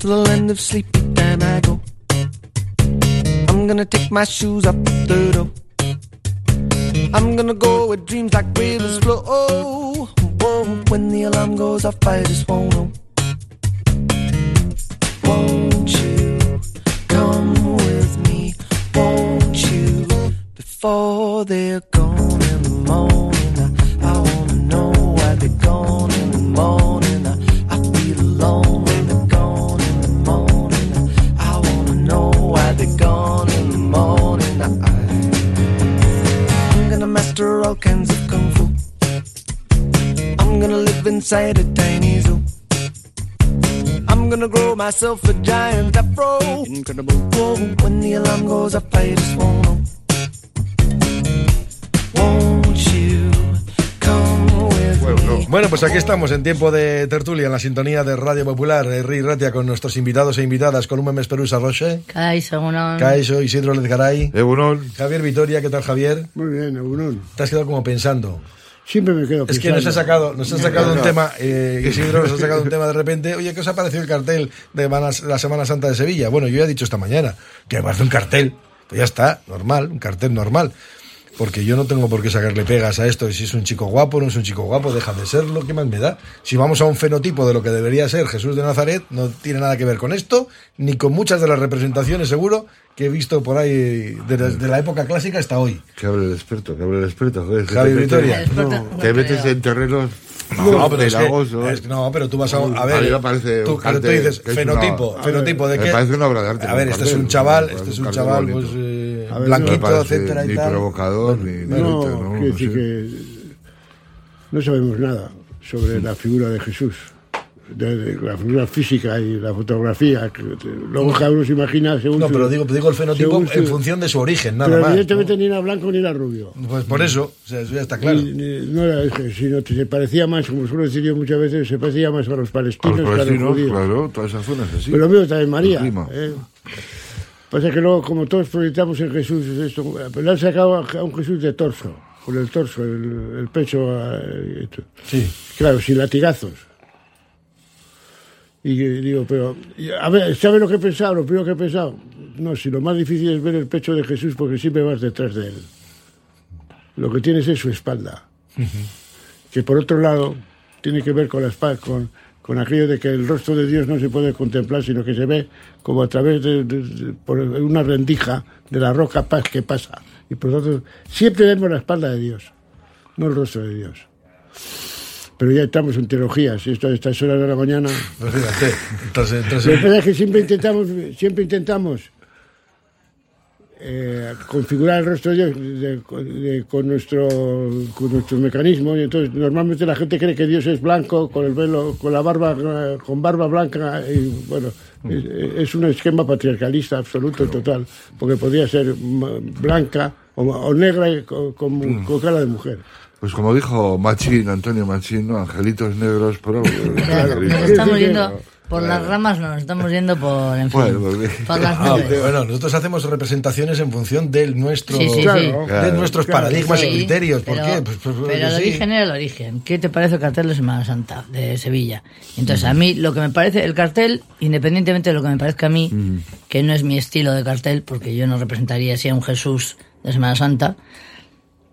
to the land of sleepy time I go. I'm gonna take my shoes off the door. I'm gonna go where dreams like rivers flow. Whoa, when the alarm goes off, I just won't know. Won't you come with me? Won't you? Before they're gone in the morning, all kinds of kung fu. I'm gonna live inside a tiny zoo. I'm gonna grow myself a giant afro. Incredible. Whoa, when the alarm goes off, I just won't know. Bueno, pues aquí estamos en tiempo de tertulia en la sintonía de Radio Popular, eh, Ri Ratia con nuestros invitados e invitadas, con un Perusa Roche, Kaixo, egunon. Caixo, Isidro Lezgaray, Egunon. Javier Vitoria, ¿qué tal Javier? Muy bien, Egunon. Te has quedado como pensando. Siempre me quedo Es que nos ha pensando. sacado, nos ha sacado un tema, eh, Isidro nos ha sacado un tema de repente. Oye, ¿qué os ha parecido el cartel de Manas- la Semana Santa de Sevilla? Bueno, yo ya he dicho esta mañana que me parece un cartel. Pues ya está, normal, un cartel normal. Porque yo no tengo por qué sacarle pegas a esto. y Si es un chico guapo, no es un chico guapo, deja de serlo, ¿qué más me da? Si vamos a un fenotipo de lo que debería ser Jesús de Nazaret, no tiene nada que ver con esto, ni con muchas de las representaciones, seguro, que he visto por ahí desde de la época clásica hasta hoy. Que hable el experto, que hable el experto. joder, Javi te metes- Vitoria. El experto No, no te metes creo. en terrenos No, pero es que, pelagosos. es que no, pero tú vas a, a A ver, mí me parece tú, dices fenotipo, una- fenotipo de me qué? parece una obra de arte, A ver, este es un chaval, este es un chaval, bonito. pues eh, ver, blanquito, etcétera y ni tal. provocador, ni, ni No, bonito, ¿no? quiero No decir sé. que no sabemos nada sobre la figura de Jesús, de, de la figura física y la fotografía. que- luego cada uno se imagina según No, su- pero digo, digo el fenotipo en función de su origen, nada Pero más. evidentemente ¿no? ni era blanco ni era rubio. Pues por eso, o sea, eso ya está claro. Y, ni- no era ese, sino que se parecía más, como suelo decir yo muchas veces, se parecía más a los A palestinos los que a los claro, todas esas zonas así. Pero lo mismo también María. ¿eh? Pasa que luego, como todos proyectamos en Jesús, esto, pero le han sacado a a un Jesús de torso, con el torso, el, el pecho. eh, esto. Sí. Claro, sin latigazos. Y digo, pero, a ver, ¿sabe lo que he pensado? Lo primero que he pensado, no, si lo más difícil es ver el pecho de Jesús porque siempre vas detrás de él. Lo que tienes es su espalda. Que por otro lado, tiene que ver con la espalda, con, con aquello de que el rostro de Dios no se puede contemplar, sino que se ve como a través de, de- de- por una rendija de la roca paz que pasa. Y por lo tanto, siempre vemos la espalda de Dios, no el rostro de Dios. Pero ya estamos en teologías, y esto a estas horas de la mañana. Pues fíjate, entonces, entonces- Lo que es que siempre intentamos, siempre intentamos eh, configurar el rostro de Dios de- de- con, nuestro, con nuestro mecanismo y entonces normalmente la gente cree que Dios es blanco con el velo, con la barba, con barba blanca y bueno, es, es un esquema patriarcalista absoluto, total, porque podría ser mm, blanca o, o negra y con, con- con cara de mujer. Pues como dijo Machín, Antonio Machín, ¿no? Angelitos negros por algo. Claro, nos estamos yendo por las ramas, no, nos estamos yendo por, en fin, Bueno, pues, por las Ah, nubes. bueno, nosotros hacemos representaciones en función de nuestro, Sí, sí, sí. Claro, de Claro. nuestros Claro. paradigmas y criterios. ¿Por pero- qué? Pues, pues, pero el sí. origen era el origen. ¿Qué te parece el cartel de Semana Santa de Sevilla? Entonces, a mí lo que me parece, el cartel, independientemente de lo que me parezca a mí, que no es mi estilo de cartel, porque yo no representaría así a un Jesús de Semana Santa,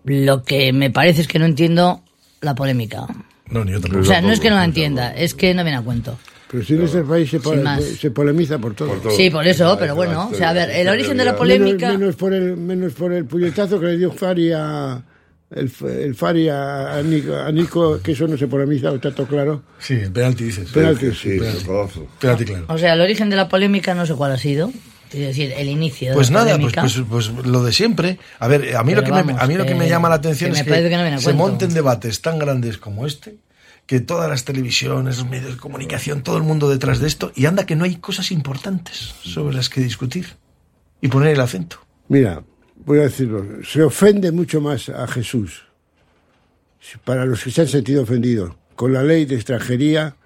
lo que me parece es que no entiendo la polémica. No, ni yo tampoco. O sea, no es que no la entienda, es que no viene a cuento. Pero si en este país se, más. se polemiza por todo. todo. Sí, por eso, pero bueno, o sea, a ver, el origen de la polémica... Menos, menos por el, menos por el puñetazo que le dio Fari a, el, el Fari a, a Nico, a Nico, que eso no se polemiza, está todo claro. Sí, el penalti dices. Penalti, Sí, el codazo. Penalti, claro. O sea, el origen de la polémica no sé cuál ha sido. Es decir, el inicio de Pues la nada, pues, pues, pues lo de siempre. A ver, a mí, Pero lo que, me, a mí lo que me que- llama la atención que es que, no se monten debates tan grandes como este, que todas las televisiones, los medios de comunicación, todo el mundo detrás de esto, y anda que no hay cosas importantes sobre las que discutir y poner el acento. Mira, voy a decirlo, se ofende mucho más a Jesús, para los que se han sentido ofendidos, con la ley de extranjería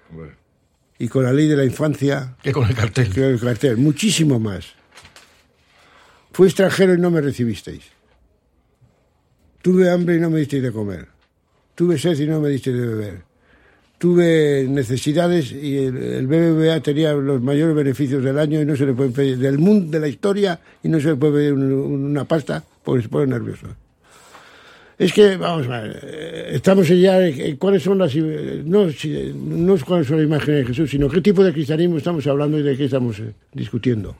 y con la ley de la infancia Que con el cartel. que el cartel, muchísimo más. Fui extranjero y no me recibisteis. Tuve hambre y no me disteis de comer. Tuve sed y no me disteis de beber. Tuve necesidades y el, el BBVA tenía los mayores beneficios del año y no se le puede pedir, del mundo, de la historia, y no se le puede pedir un- una pasta porque se pone nervioso. Es que, vamos a ver, eh, estamos ya en, en cuáles son las... eh, No, no es cuáles son las imágenes de Jesús, sino qué tipo de cristianismo estamos hablando y de qué estamos eh, discutiendo.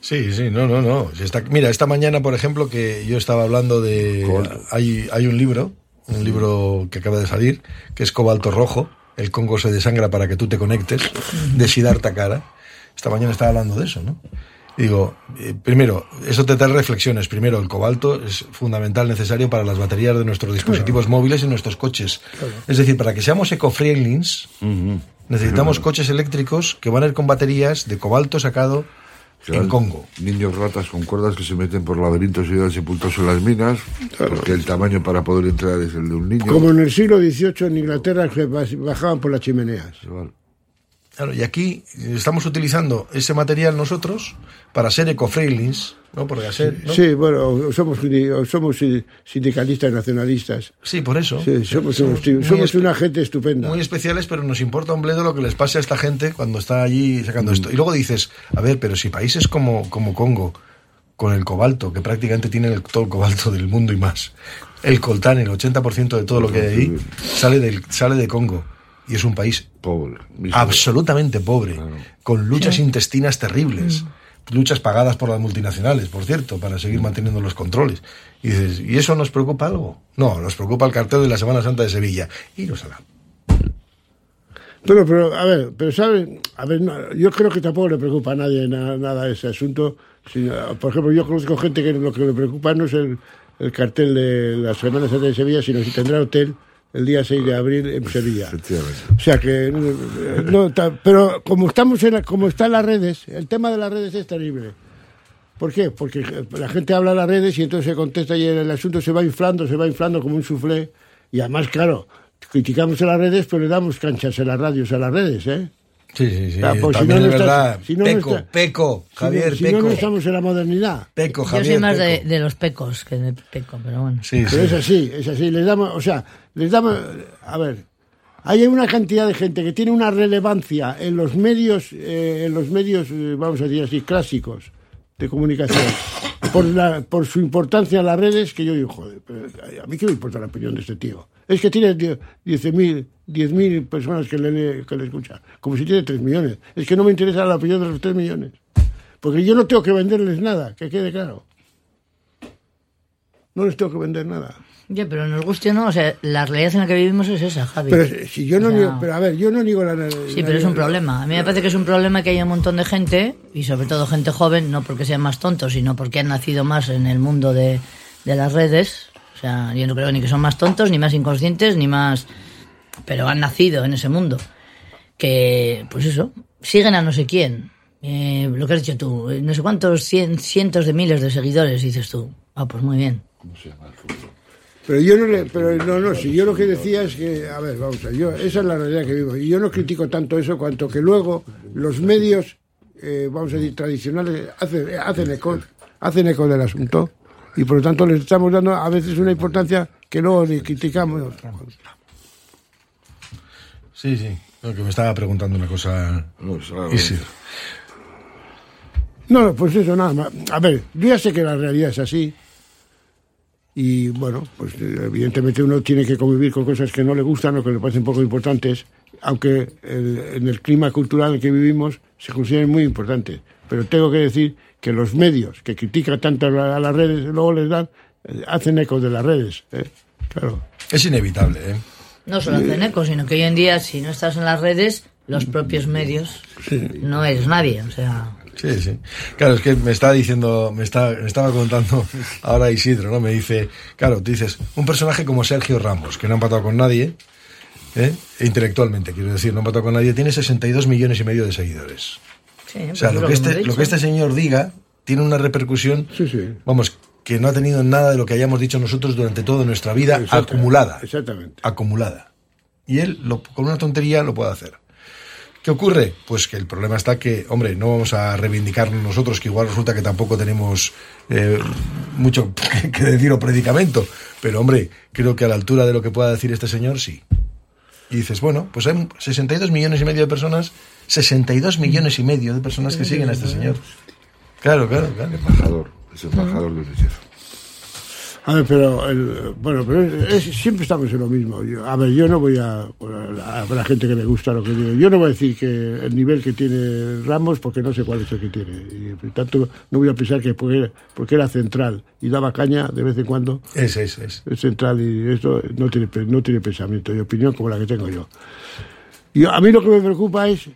Sí, sí, no, no, no. Está- mira, esta mañana, por ejemplo, que yo estaba hablando de... Hay, hay un libro, un libro que acaba de salir, que es Cobalto Rojo, El Congo se desangra para que tú te conectes, de Siddhartha Kara. Esta mañana estaba hablando de eso, ¿no? Digo, eh, primero, eso te trae reflexiones. Primero, el cobalto es fundamental, necesario para las baterías de nuestros dispositivos móviles y nuestros coches. Es decir, para que seamos eco-friendlings, necesitamos coches eléctricos que van a ir con baterías de cobalto sacado en Congo. Niños ratas con cuerdas que se meten por laberintos y dan sepultos en las minas, porque el tamaño para poder entrar es el de un niño. Como en el siglo XVIII en Inglaterra bas- bajaban por las chimeneas. Claro, y aquí estamos utilizando ese material nosotros para ser eco-friendlings, ¿no? Porque hacer, ¿no? Sí, bueno, somos, somos si- sindicalistas nacionalistas. Sí, por eso. Sí, somos, somos espe- una gente estupenda. Muy especiales, pero nos importa un bledo lo que les pase a esta gente cuando está allí sacando esto. Y luego dices, a ver, pero si países como, como Congo, con el cobalto, que prácticamente tienen el- todo el cobalto del mundo y más, el coltán, el 80% de todo lo que hay ahí, sale, del, sale de Congo. Y es un país Pobre. absolutamente pobre, con luchas intestinas terribles, luchas pagadas por las multinacionales, por cierto, para seguir manteniendo los controles. Y dices, ¿y eso nos preocupa algo? No, nos preocupa el cartel de la Semana Santa de Sevilla. Y nos hará. Pero, pero, a ver, pero sabe, a ver, no, yo creo que tampoco le preocupa a nadie na- nada ese asunto. por ejemplo, yo conozco gente que lo que le preocupa no es el, el cartel de la Semana Santa de Sevilla, sino si tendrá hotel el día 6 de abril en Sevilla. O sea que, eh, no, pero como estamos en, la- como están las redes, el tema de las redes es terrible. ¿Por qué? Porque la gente habla en las redes y entonces se contesta y el asunto se va inflando, se va inflando como un soufflé. Y además, claro, criticamos a las redes, pero le damos canchas en las radios a las redes, ¿eh? Sí, sí, sí. Pues si no, es estás- verdad. si no, no peco, está- peco, Si Javier, si peco. no, no estamos en la modernidad. Peco, Yo Javier. soy más de, peco. de los pecos que de peco, pero bueno. Sí, Pero es sí. así, es así. Les damos, o sea, les damos. A ver, hay una cantidad de gente que tiene una relevancia en los medios, eh, en los medios, eh, vamos a decir así, clásicos de comunicación, por, la, por su importancia en las redes, que yo digo, joder, a mí qué me importa la opinión de este tío. Es que tiene 10.000 10.000 personas que le, que le escuchan, como si tiene 3 millones. Es que no me interesa la opinión de los 3 millones. Porque yo no tengo que venderles nada, que quede claro. No les tengo que vender nada. Ya, pero nos guste o no, o sea, la realidad en la que vivimos es esa, Javi. Pero si yo no O sea, niego, pero a ver, yo no niego la Sí, pero es un problema. A mí me parece que es un problema que haya un montón de gente, y sobre todo gente joven, no porque sean más tontos, sino porque han nacido más en el mundo de, de las redes. O sea, yo no creo ni que son más tontos, ni más inconscientes, ni más... Pero han nacido en ese mundo. Que, pues eso, siguen a no sé quién. Eh, lo que has dicho tú, eh, no sé cuántos cien- cientos de miles de seguidores, dices tú. Ah, pues muy bien. Pero yo no le, pero no, no, si yo lo que decía es que, a ver, vamos a ver, yo, esa es la realidad que vivo. Y yo no critico tanto eso cuanto que luego los medios, eh, vamos a decir, tradicionales, hacen, hacen eco, hacen eco del asunto. Y por lo tanto les estamos dando a veces una importancia que luego le criticamos. Sí, sí. No, que me estaba preguntando una cosa. No, sí. No, pues eso, nada más. A ver, yo ya sé que la realidad es así. Y bueno, pues evidentemente uno tiene que convivir con cosas que no le gustan o que le parecen poco importantes, aunque el- en el clima cultural en el que vivimos se consideren muy importantes. Pero tengo que decir que los medios que critican tanto a, la- a las redes, luego les dan, eh, hacen eco de las redes. ¿eh? Claro. Es inevitable, ¿eh? No solo hacen eco, sino que hoy en día, si no estás en las redes, los propios medios, no eres nadie. O sea, Sí, sí. Claro, es que me estaba diciendo, me, está, me estaba contando ahora Isidro, ¿no? Me dice, claro, tú dices, un personaje como Sergio Ramos, que no ha empatado con nadie, ¿eh? intelectualmente, quiero decir, no ha empatado con nadie, tiene 62 millones y medio de seguidores. sí, O sea, pues lo es que, este, lo que este señor diga tiene una repercusión, Sí, sí. vamos, que no ha tenido nada de lo que hayamos dicho nosotros durante toda nuestra vida acumulada. Exactamente. Acumulada. Y él, lo- con una tontería, lo puede hacer. ¿Qué ocurre? Pues que el problema está que, hombre, no vamos a reivindicarnos nosotros, que igual resulta que tampoco tenemos eh, mucho que, decir o predicamento, pero hombre, creo que a la altura de lo que pueda decir este señor, sí. Y dices, bueno, pues hay 62 millones y medio de personas, 62 millones y medio de personas que siguen a este señor. Claro, claro, claro. Embajador, es embajador de UNICEF. A ver, pero, el- bueno, pero es- es- siempre estamos en lo mismo. Yo- a ver, yo no voy a, a, a la gente que le gusta lo que digo. Yo no voy a decir que el nivel que tiene Ramos, porque no sé cuál es el que tiene. Y por tanto, no voy a pensar que porque, porque era central y daba caña de vez en cuando, Es, es, es. es central y esto no tiene, no tiene pensamiento y opinión como la que tengo yo. Y a mí lo que me preocupa es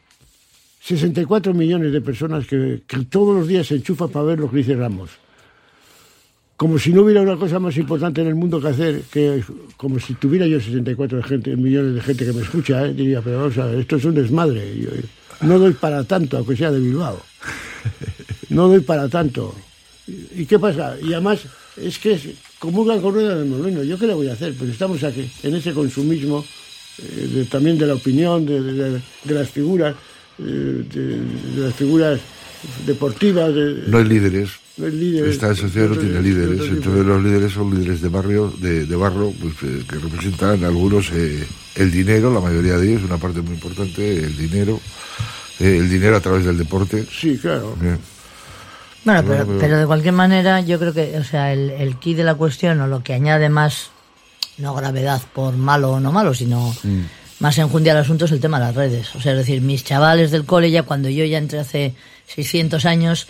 64 millones de personas que, que todos los días se enchufan para ver lo que dice Ramos. Como si no hubiera una cosa más importante en el mundo que hacer, que como si tuviera yo 64 de gente, millones de gente que me escucha, ¿eh? diría, pero vamos a ver, esto es un desmadre. Eh, no doy para tanto, aunque sea de Bilbao. No doy para tanto. ¿Y, qué pasa? Y además, es que es, comulgan con rueda de molino. ¿Yo qué le voy a hacer? Pues estamos aquí, en ese consumismo, eh, también de la opinión, de, las figuras, eh, de, de las figuras deportivas. De, No hay líderes. no hay líderes. Esta sociedad no tiene de- líderes. de- de- Entonces los líderes son líderes de barrio, de, de barro, pues, eh, que representan algunos eh, el dinero, la mayoría de ellos, una parte muy importante, el dinero, eh, el dinero a través del deporte. Sí, claro. Bien. Bueno, pero, pero- pero de cualquier manera, yo creo que, o sea, el, el key de la cuestión, o lo que añade más, no gravedad por malo o no malo, sino más enjundia al asunto es el tema de las redes. O sea, es decir, mis chavales del cole, ya cuando yo ya entré hace 600 años,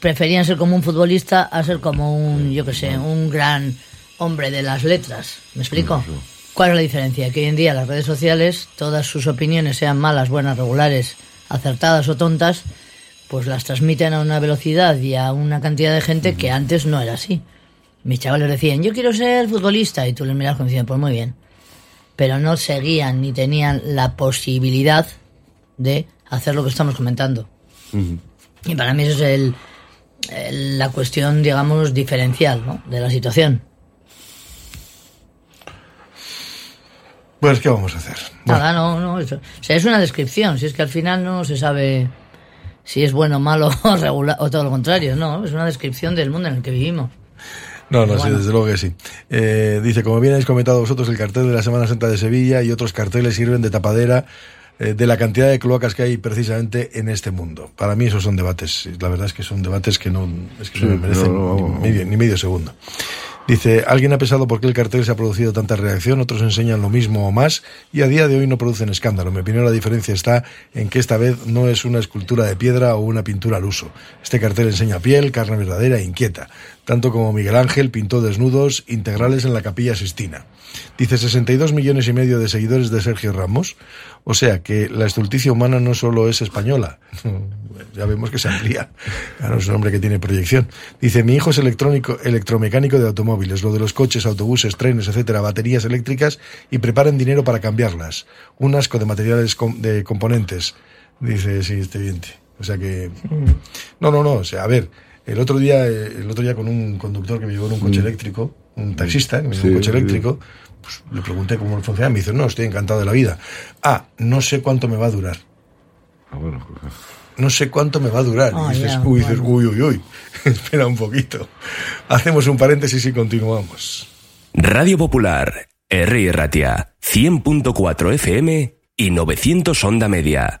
preferían ser como un futbolista a ser como un, yo qué sé, un gran hombre de las letras. ¿Me explico? ¿Cuál es la diferencia? Que hoy en día las redes sociales, todas sus opiniones, sean malas, buenas, regulares, acertadas o tontas, pues las transmiten a una velocidad y a una cantidad de gente que antes no era así. Mis chavales decían, yo quiero ser futbolista, y tú les miras como diciendo, pues muy bien. Pero no seguían ni tenían la posibilidad de hacer lo que estamos comentando. Y para mí eso es el, el- la cuestión, digamos, diferencial ¿no? de la situación. Pues, ¿qué vamos a hacer? Bueno, Nada, no, no. eso- o sea, es una descripción. Si es que al final no se sabe si es bueno, malo o regular, o todo lo contrario. No, es una descripción del mundo en el que vivimos. No, no, sí, desde luego que sí. Eh, dice, como bien habéis comentado vosotros, el cartel de la Semana Santa de Sevilla y otros carteles sirven de tapadera eh, de la cantidad de cloacas que hay precisamente en este mundo. Para mí esos son debates, la verdad es que son debates que no, es que Sí, no me merecen no, no, ni, no. medio, ni medio segundo. Dice, alguien ha pensado por qué el cartel se ha producido tanta reacción, otros enseñan lo mismo o más y a día de hoy no producen escándalo. En mi opinión la diferencia está en que esta vez no es una escultura de piedra o una pintura al uso. Este cartel enseña piel, carne verdadera e inquieta, tanto como Miguel Ángel pintó desnudos integrales en la capilla Sistina. Dice 62 millones y medio de seguidores de Sergio Ramos, o sea que la estulticia humana no solo es española, ya vemos que se amplía. Claro, es un hombre que tiene proyección. Dice, mi hijo es electrónico, electromecánico de automóviles, lo de los coches, autobuses, trenes, etcétera, baterías eléctricas y preparan dinero para cambiarlas. Un asco de materiales com- de componentes. Dice, sí, este viente. O sea que... No, no, no, o sea, a ver, el otro día, eh, el otro día con un conductor que me llevó en un coche eléctrico, un taxista que me llevó en un coche eléctrico, pues le pregunté cómo funciona, me dice, no, estoy encantado de la vida. Ah, no sé cuánto me va a durar. Ah, bueno, No sé cuánto me va a durar. Y dices, ya, uy, dices, uy, uy, uy. Espera un poquito. Hacemos un paréntesis y continuamos. Radio Popular, R. Ratia, 100.4 FM y 900 Onda Media.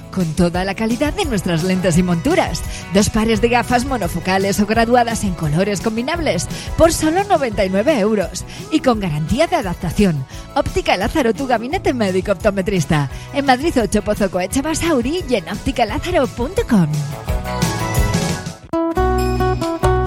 con toda la calidad de nuestras lentes y monturas. Dos pares de gafas monofocales o graduadas en colores combinables por solo 99 euros y con garantía de adaptación. Óptica Lázaro, tu gabinete médico optometrista. En Madrid 8 Pozo Coeche Basauri y en ópticalázaro.com.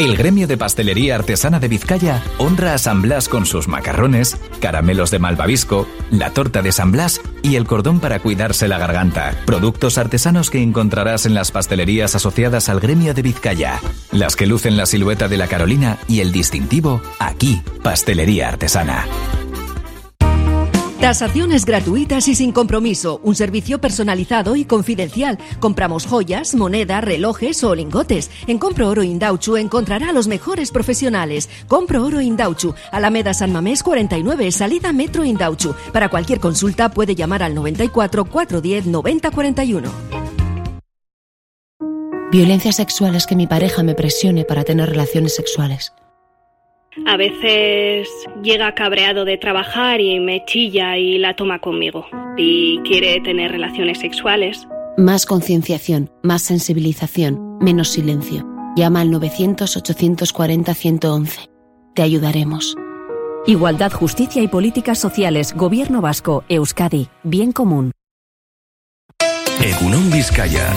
El gremio de pastelería artesana de Vizcaya honra a San Blas con sus macarrones, caramelos de malvavisco, la torta de San Blas y el cordón para cuidarse la garganta. Productos artesanos que encontrarás en las pastelerías asociadas al gremio de Vizcaya. Las que lucen la silueta de la Carolina y el distintivo, aquí, Pastelería Artesana. Tasaciones gratuitas y sin compromiso. Un servicio personalizado y confidencial. Compramos joyas, moneda, relojes o lingotes. En Compro Oro Indauchu encontrará a los mejores profesionales. Compro Oro Indauchu, Alameda San Mamés 49, salida Metro Indauchu. Para cualquier consulta puede llamar al 94 410 90 41. Violencia sexual es que mi pareja me presione para tener relaciones sexuales. A veces llega cabreado de trabajar y me chilla y la toma conmigo. Y quiere tener relaciones sexuales. Más concienciación, más sensibilización, menos silencio. Llama al 900-840-111. Te ayudaremos. Igualdad, justicia y políticas sociales. Gobierno vasco. Euskadi. Bien común. Egunon Vizcaya.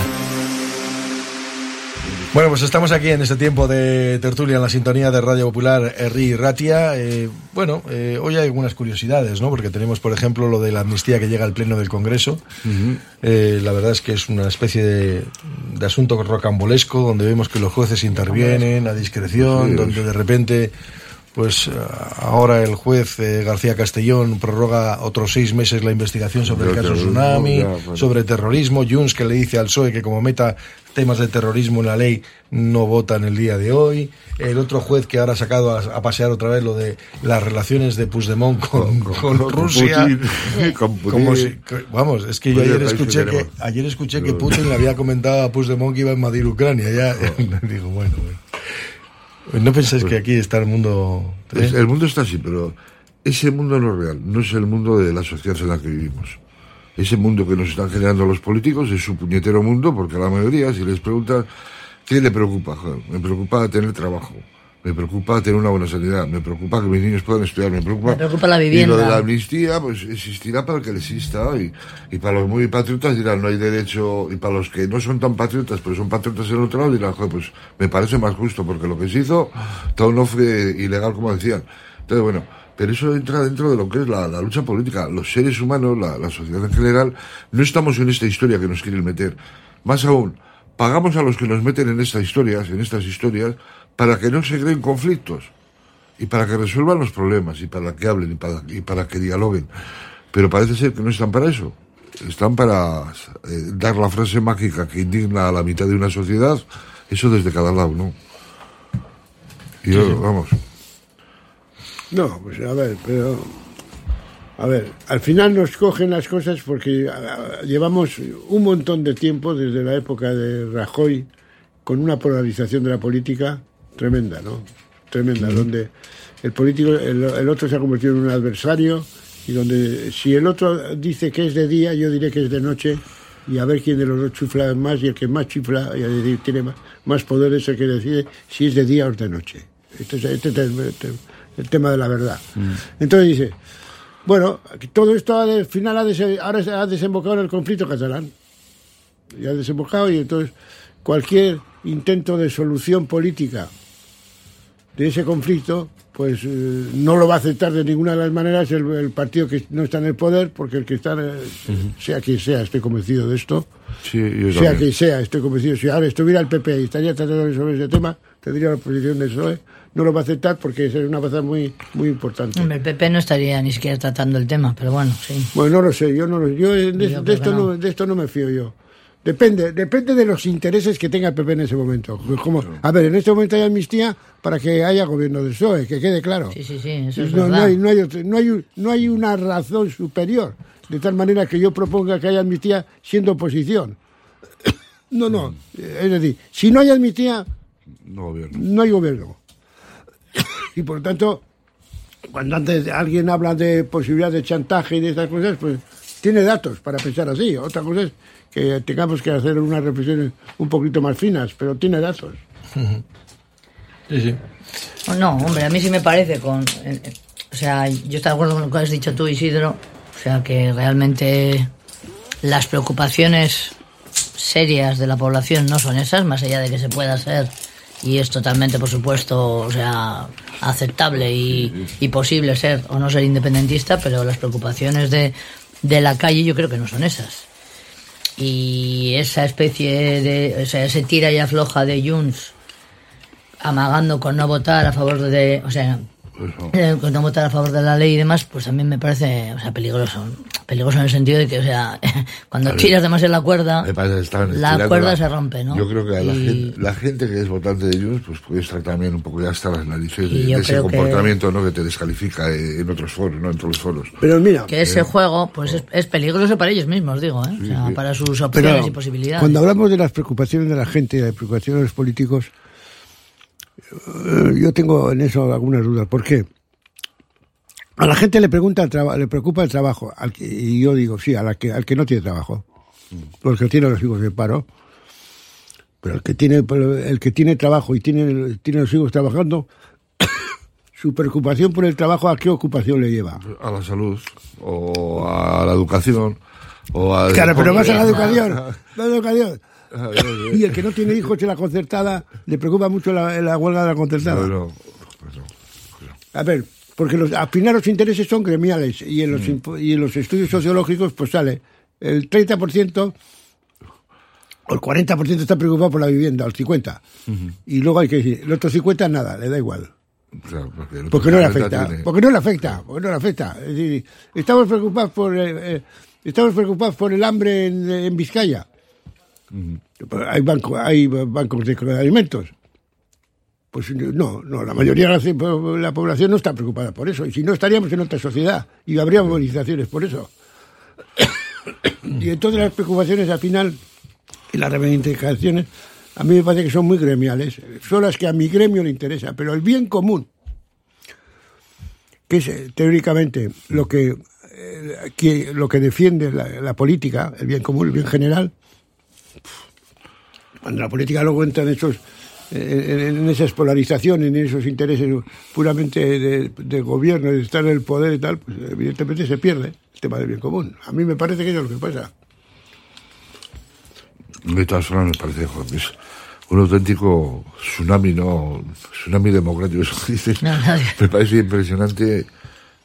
Bueno, pues estamos aquí en este tiempo de tertulia en la sintonía de Radio Popular Herri Ratia. Eh, bueno, eh, hoy hay algunas curiosidades, ¿no? Porque tenemos, por ejemplo, lo de la amnistía que llega al Pleno del Congreso. Eh, la verdad es que es una especie de, de asunto rocambolesco donde vemos que los jueces intervienen a discreción, Sí, donde de repente pues ahora el juez eh, García Castellón prorroga otros seis meses la investigación sobre el caso Tsunami, sobre terrorismo. Junts que le dice al PSOE que como meta temas de terrorismo en la ley no vota en el día de hoy. El otro juez que ahora ha sacado a, a pasear otra vez lo de las relaciones de Puigdemont con, con con Rusia. Putin, con Putin. Como si- que- vamos, es que yo Pues ayer escuché que, ayer escuché que. Putin le había comentado a Puigdemont que iba a invadir Ucrania. Ya digo, bueno, bueno. ¿No pensáis que aquí está el mundo? eh? Es- el mundo está así, pero ese mundo no es real, no es el mundo de la sociedad en la que vivimos. Ese mundo que nos están generando los políticos es su puñetero mundo, porque a la mayoría, si les preguntas, ¿qué le preocupa? Me preocupa tener trabajo, me preocupa tener una buena sanidad, me preocupa que mis niños puedan estudiar, me preocupa... Me preocupa la Y lo vivienda. de la amnistía, pues existirá para el que le exista, y, y para los muy patriotas dirán, no hay derecho, y para los que no son tan patriotas, pero son patriotas en otro lado, dirán, joder, pues me parece más justo, porque lo que se hizo, todo no fue ilegal, como decían. Entonces, bueno, pero eso entra dentro de lo que es la, la lucha política. Los seres humanos, la, la sociedad en general, no estamos en esta historia que nos quieren meter. Más aún, pagamos a los que nos meten en estas historias, en estas historias, para que no se creen conflictos y para que resuelvan los problemas y para que hablen y para, y para que dialoguen. Pero parece ser que no están para eso. Están para eh, dar la frase mágica que indigna a la mitad de una sociedad, eso desde cada lado, ¿no? Y yo, vamos. No, pues a ver, pero. A ver, al final nos cogen las cosas porque llevamos un montón de tiempo, desde la época de Rajoy, con una polarización de la política tremenda, ¿no? Tremenda, donde el político, el, el otro se ha convertido en un adversario y donde si el otro dice que es de día, yo diré que es de noche y a ver quién de los dos chufla más y el que más chifla y decir, tiene más, más poder es el que decide si es de día o es de noche. Este es, este es el, tema de la verdad. Entonces dice, bueno, todo esto al final ha dese- ahora ha desembocado en el conflicto catalán. Y ha desembocado y entonces cualquier intento de solución política de ese conflicto, pues eh, no lo va a aceptar de ninguna de las maneras el, el partido que no está en el poder, porque el que está, eh, sea quien sea, estoy convencido de esto, Sí, yo sea quien sea, estoy convencido. Si ahora estuviera el PP y estaría tratando de resolver ese tema, tendría la posición del PSOE, no lo va a aceptar porque es una baza muy, muy importante. El PP no estaría ni siquiera tratando el tema, pero bueno, sí. Bueno, no lo sé, yo no lo yo de, Yo esto no. no. de esto no me fío yo. Depende, depende de los intereses que tenga el PP en ese momento. Como, a ver, en este momento hay amnistía para que haya gobierno del PSOE, que quede claro. Sí, sí, sí, eso es no, no verdad. hay, no, hay, otro- no, hay, un- no hay una razón superior, de tal manera que yo proponga que haya amnistía siendo oposición. No, no. Es decir, si no hay amnistía, No gobierno. no hay gobierno. Y por lo tanto, cuando antes alguien habla de posibilidad de chantaje y de estas cosas, pues tiene datos para pensar así. Otra cosa es que tengamos que hacer unas reflexiones un poquito más finas, pero tiene datos. Sí, sí. Oh, No, hombre, a mí sí me parece con... eh, O sea, yo estoy de acuerdo con lo que has dicho tú, Isidro. O sea, que realmente las preocupaciones serias de la población no son esas, más allá de que se pueda hacer y es totalmente, por supuesto, o sea, aceptable y, y posible ser o no ser independentista, pero las preocupaciones de, de la calle yo creo que no son esas. Y esa especie de, o sea, ese tira y afloja de Junts amagando con no votar a favor de, o sea, eh, con no votar a favor de la ley y demás, pues también me parece, o sea, peligroso. Peligroso en el sentido de que, o sea, cuando ver, tiras demasiado la cuerda, la cuerda se rompe, ¿no? Yo creo que a la, Y- gente, la gente que es votante de Junts pues puede estar también un poco ya hasta las narices de, Y de ese creo que- comportamiento ¿no? que te descalifica eh, en otros foros, ¿no? en todos los foros. Pero mira, que ese juego, pues es, es peligroso para ellos mismos, digo, ¿eh? O sea, sí. para sus opciones Pero y posibilidades. cuando hablamos de las preocupaciones de la gente y de las preocupaciones de los políticos, eh, yo tengo en eso algunas dudas. ¿Por qué? A la gente le pregunta le preocupa el trabajo, al que- y yo digo sí, a la que, al que no tiene trabajo, porque tiene los hijos de paro, pero el que tiene el que tiene trabajo y tiene tiene los hijos trabajando, su preocupación por el trabajo a qué ocupación le lleva. A la salud, o a la educación, o a... Claro, pero vas a la educación, la educación. Y el que no tiene hijos en la concertada le preocupa mucho la, la huelga de la concertada. Bueno, A ver, porque los, al final los intereses son gremiales y en los, impo- y en los estudios sociológicos pues sale el 30% o el 40% está preocupado por la vivienda, el 50%. Y luego hay que decir, el otro 50% nada, le da igual. Claro, porque, el Porque no le afecta, tiene- porque no le afecta, porque no le afecta. Es decir, estamos preocupados por eh, eh, estamos preocupados por el hambre en, en Vizcaya. Pero Hay banco, hay bancos de alimentos. Pues no, no, la mayoría de la, la población no está preocupada por eso. Y si no, estaríamos en otra sociedad y habría movilizaciones por eso. y entonces las preocupaciones al final y las reivindicaciones a mí me parece que son muy gremiales. Son las que a mi gremio le interesa. Pero el bien común, que es eh, teóricamente lo que, eh, que- lo que defiende la política, el bien común, el bien general, cuando la política luego entra en esos en, en esas polarizaciones, en esos intereses puramente de, de gobierno, de estar en el poder y tal, pues evidentemente se pierde el tema del bien común. A mí me parece que eso es lo que pasa. De todas formas, me parece que es un auténtico tsunami, ¿no? Tsunami democrático, eso que dices. No. Me parece impresionante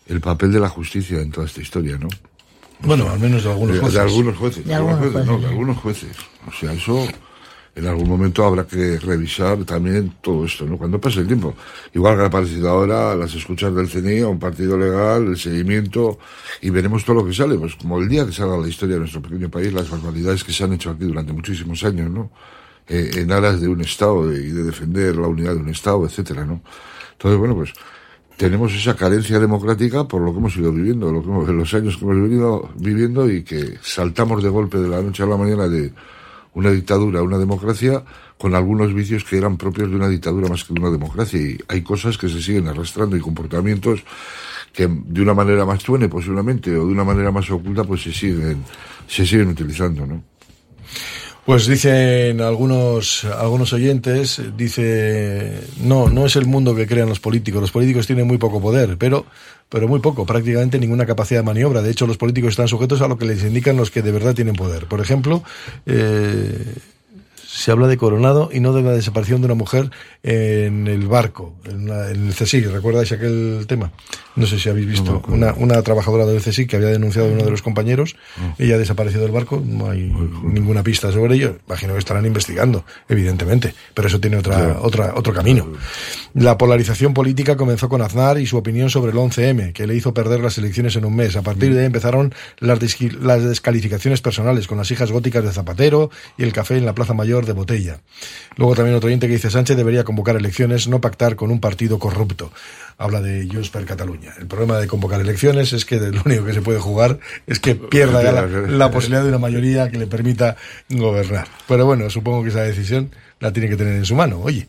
el papel de la justicia en toda esta historia, ¿no? Bueno, al menos de algunos de, jueces. de algunos jueces. De algunos no, jueces, de algunos jueces. O sea, eso en algún momento habrá que revisar también todo esto, ¿no? Cuando pase el tiempo. Igual que ha aparecido ahora las escuchas del CNI, a un partido legal, el seguimiento, y veremos todo lo que sale. Pues como el día que salga la historia de nuestro pequeño país, las barbaridades que se han hecho aquí durante muchísimos años, ¿no? Eh, en aras de un Estado y de defender la unidad de un Estado, etcétera, ¿no? Entonces, bueno, pues tenemos esa carencia democrática por lo que hemos ido viviendo, lo que hemos- los años que hemos venido viviendo y que saltamos de golpe de la noche a la mañana de una dictadura una democracia con algunos vicios que eran propios de una dictadura más que de una democracia y hay cosas que se siguen arrastrando y comportamientos que de una manera más tuene posiblemente o de una manera más oculta pues se siguen se siguen utilizando, ¿no? Pues dicen algunos, algunos oyentes, dice, no, no es el mundo que crean los políticos. Los políticos tienen muy poco poder, pero, pero muy poco, prácticamente ninguna capacidad de maniobra. De hecho, los políticos están sujetos a lo que les indican los que de verdad tienen poder. Por ejemplo, eh, se habla de Coronado y no de la desaparición de una mujer en el barco, en, la- en el CSIC. ¿Recordáis aquel tema? No sé si habéis visto. Una, una trabajadora del CSIC que había denunciado a uno de los compañeros. Ella ha desaparecido del barco. No hay ninguna pista sobre ello. Imagino que estarán investigando, evidentemente. Pero eso tiene otra, otra, otro camino. La polarización política comenzó con Aznar y su opinión sobre el 11M, que le hizo perder las elecciones en un mes. A partir de ahí empezaron las, las descalificaciones personales con las hijas góticas de Zapatero y el café en la Plaza Mayor de Botella. Luego también otro oyente que dice Sánchez debería convocar elecciones, no pactar con un partido corrupto. Habla de Junts per Catalunya. El problema de convocar elecciones es que lo único que se puede jugar es que pierda la posibilidad de una mayoría que le permita gobernar. Pero bueno, supongo que esa decisión la tiene que tener en su mano. Oye,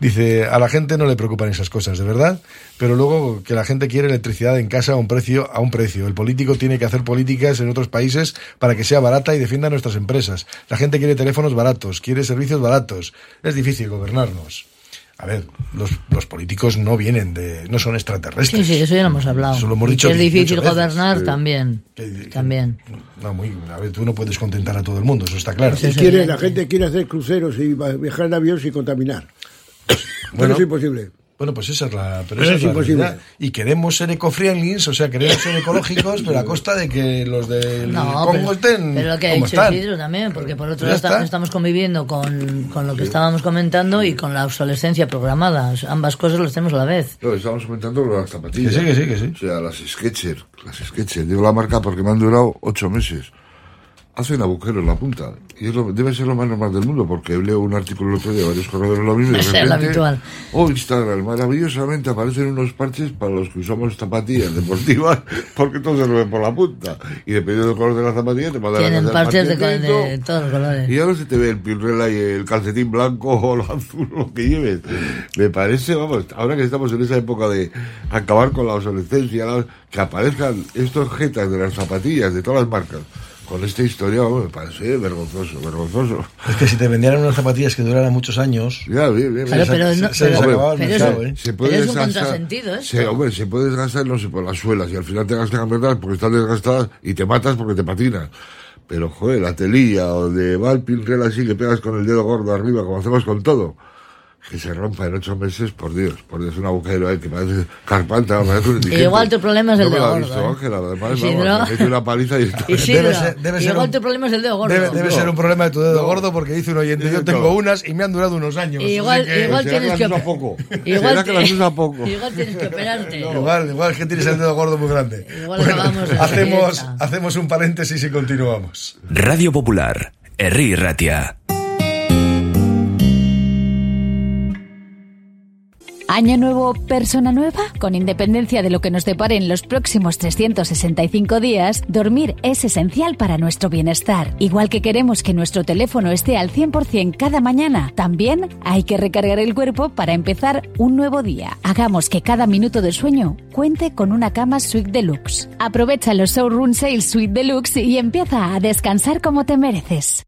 dice, a la gente no le preocupan esas cosas, de verdad, pero luego que la gente quiere electricidad en casa a un precio, a un precio. El político tiene que hacer políticas en otros países para que sea barata y defienda nuestras empresas. La gente quiere teléfonos baratos, quiere servicios baratos. Es difícil gobernarnos. A ver, los, los políticos no vienen de, no son extraterrestres. Sí, sí, eso ya lo hemos hablado. Eso lo hemos dicho que es 18 difícil veces. gobernar también. También. No, muy, a ver, tú no puedes contentar a todo el mundo, eso está claro. Quiere, la gente quiere hacer cruceros y viajar en avión sin contaminar. Pero Bueno. es imposible. Bueno, pues esa es la, pero Pero esa es es la imposible. realidad. Y queremos ser eco-friendly, o sea, queremos ser ecológicos, pero a costa de que los del No, Congo pero, estén pero lo que ha dicho están. Isidro también, porque por otro lado estamos conviviendo con, con lo que estábamos comentando y con la obsolescencia programada. O sea, Ambas cosas las tenemos a la vez. No, estamos comentando las zapatillas. Que sí, que sí, que sí. O sea, las Sketcher, las Sketcher. Digo la marca porque me han durado ocho meses. Hacen agujero en la punta. Y es lo- debe ser lo más normal del mundo, porque leo un artículo el otro día, varios corredores lo mismo. Es el repente, habitual. Oh, Instagram, maravillosamente aparecen unos parches para los que usamos zapatillas deportivas, porque todos se lo ven por la punta. Y dependiendo del color de la zapatilla, te mandan a Tienen parches de, de todos los colores. Y ahora se te ve el pirrela y el calcetín blanco o lo azul, lo que lleves. Me parece, vamos, ahora que estamos en esa época de acabar con la obsolescencia, que aparezcan estos jetas de las zapatillas de todas las marcas. Con esta historia, vamos, me parece vergonzoso, vergonzoso. Es que si te vendieran unas zapatillas que duraran muchos años. Ya, bien, bien. Claro, pero se, no- se les pero- acababa el pero mercado, eso- ¿eh? Se Pero es un contrasentido esto. se- hombre, se puede desgastar, no sé, por las suelas y al final tengas que cambiarlas porque están desgastadas y te matas porque te patinas. Pero, joder, la telilla o de va el pinrel así que pegas con el dedo gordo arriba, como hacemos con todo. Que se rompa en ocho meses, por Dios, por Dios, un agujero ahí que parece carpanta, parece un igual tu problema es el no me dedo lo ha gordo, visto, ¿eh? Ángela, además, Isidro. vamos, me mete una paliza y está. Isidro, Debe ser- debe ser igual un- tu problema es el dedo gordo. Debe, debe No. ser un problema de tu dedo No. gordo porque dice un oyente, yo No. tengo unas y me han durado unos años. Igual- que- igual Será tienes que que poco. Igual que las usa poco. Igual tienes que operarte. Igual, igual que tienes el dedo gordo muy grande. Igual acabamos de hacemos, hacemos un paréntesis y continuamos. Radio Popular, Herri Ratia. Año nuevo, persona nueva. Con independencia de lo que nos depare en los próximos 365 días, dormir es esencial para nuestro bienestar. Igual que queremos que nuestro teléfono esté al 100% cada mañana, también hay que recargar el cuerpo para empezar un nuevo día. Hagamos que cada minuto de sueño cuente con una cama Suite Deluxe. Aprovecha los Showroom Sales Suite Deluxe y empieza a descansar como te mereces.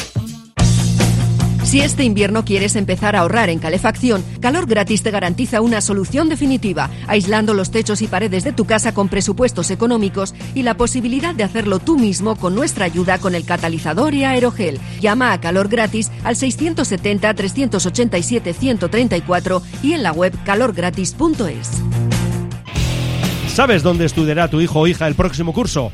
Si este invierno quieres empezar a ahorrar en calefacción, Calor Gratis te garantiza una solución definitiva, aislando los techos y paredes de tu casa con presupuestos económicos y la posibilidad de hacerlo tú mismo con nuestra ayuda con el catalizador y aerogel. Llama a Calor Gratis al 670-387-134 y en la web calorgratis.es. ¿Sabes dónde estudiará tu hijo o hija el próximo curso?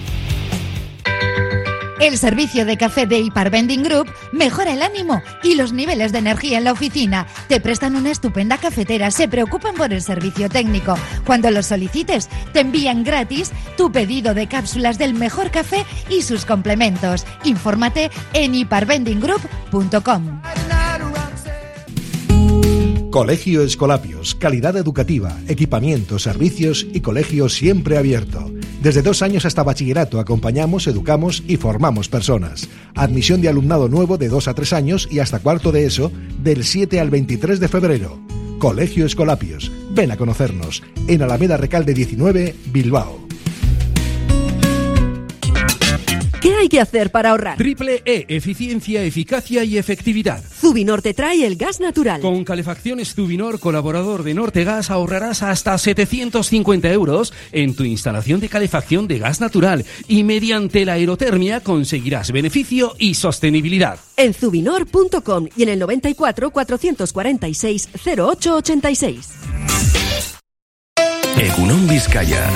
El servicio de café de Ipar Vending Group mejora el ánimo y los niveles de energía en la oficina. Te prestan una estupenda cafetera, se preocupan por el servicio técnico. Cuando lo solicites, te envían gratis tu pedido de cápsulas del mejor café y sus complementos. Infórmate en hiparvendinggroup.com. Colegio Escolapios, calidad educativa, equipamiento, servicios y colegio siempre abierto. Desde dos años hasta bachillerato acompañamos, educamos y formamos personas. Admisión de alumnado nuevo de dos a tres años y hasta cuarto de eso del 7 al 23 de febrero. Colegio Escolapios. Ven a conocernos en Alameda Recalde 19, Bilbao. ¿Qué hay que hacer para ahorrar? Triple E, eficiencia, eficacia y efectividad. Zubinor te trae el gas natural. Con calefacciones Zubinor, colaborador de Nortegas, ahorrarás hasta 750 euros en tu instalación de calefacción de gas natural y mediante la aerotermia conseguirás beneficio y sostenibilidad. En zubinor.com y en el 94 446 0886. Egunon Vizcaya.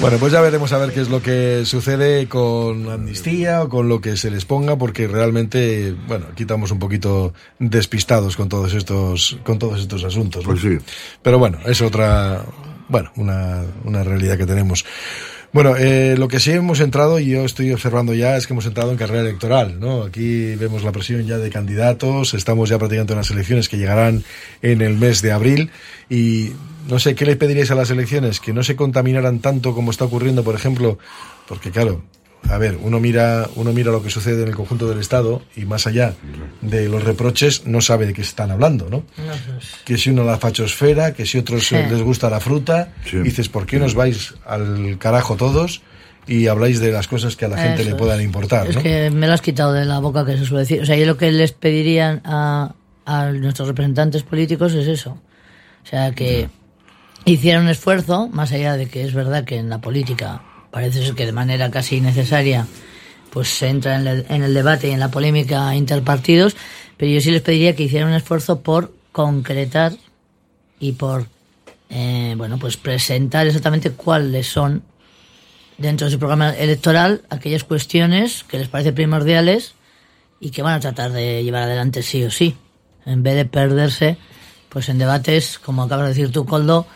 Bueno, pues ya veremos a ver qué es lo que sucede con Amnistía o con lo que se les ponga, porque realmente, bueno, quitamos un poquito despistados con todos estos, con todos estos asuntos. ¿no? Pues sí. Pero bueno, es otra, bueno, una, una realidad que tenemos. Bueno, eh, lo que sí hemos entrado, y yo estoy observando ya, es que hemos entrado en carrera electoral, ¿no? Aquí vemos la presión ya de candidatos, estamos ya prácticamente en las elecciones que llegarán en el mes de abril, y no sé, ¿qué le pediríais a las elecciones? Que no se contaminaran tanto como está ocurriendo, por ejemplo, porque claro, a ver, uno mira, uno mira lo que sucede en el conjunto del Estado y más allá de los reproches no sabe de qué están hablando, ¿no? Que si uno la fachosfera, que si otros Sí. eh, les gusta la fruta, Sí. dices, ¿por qué nos vais al carajo todos y habláis de las cosas que a la gente Eso le puedan es. importar, Es ¿no? que me lo has quitado de la boca que se suele decir. O sea, yo lo que les pedirían a, a nuestros representantes políticos es eso. O sea, que hicieran un esfuerzo, más allá de que es verdad que en la política parece ser que de manera casi innecesaria pues se entra en el, en el debate y en la polémica interpartidos, pero yo sí les pediría que hicieran un esfuerzo por concretar y por eh, bueno pues presentar exactamente cuáles son dentro de su programa electoral aquellas cuestiones que les parecen primordiales y que van a tratar de llevar adelante sí o sí, en vez de perderse pues en debates, como acabas de decir tú, Coldo,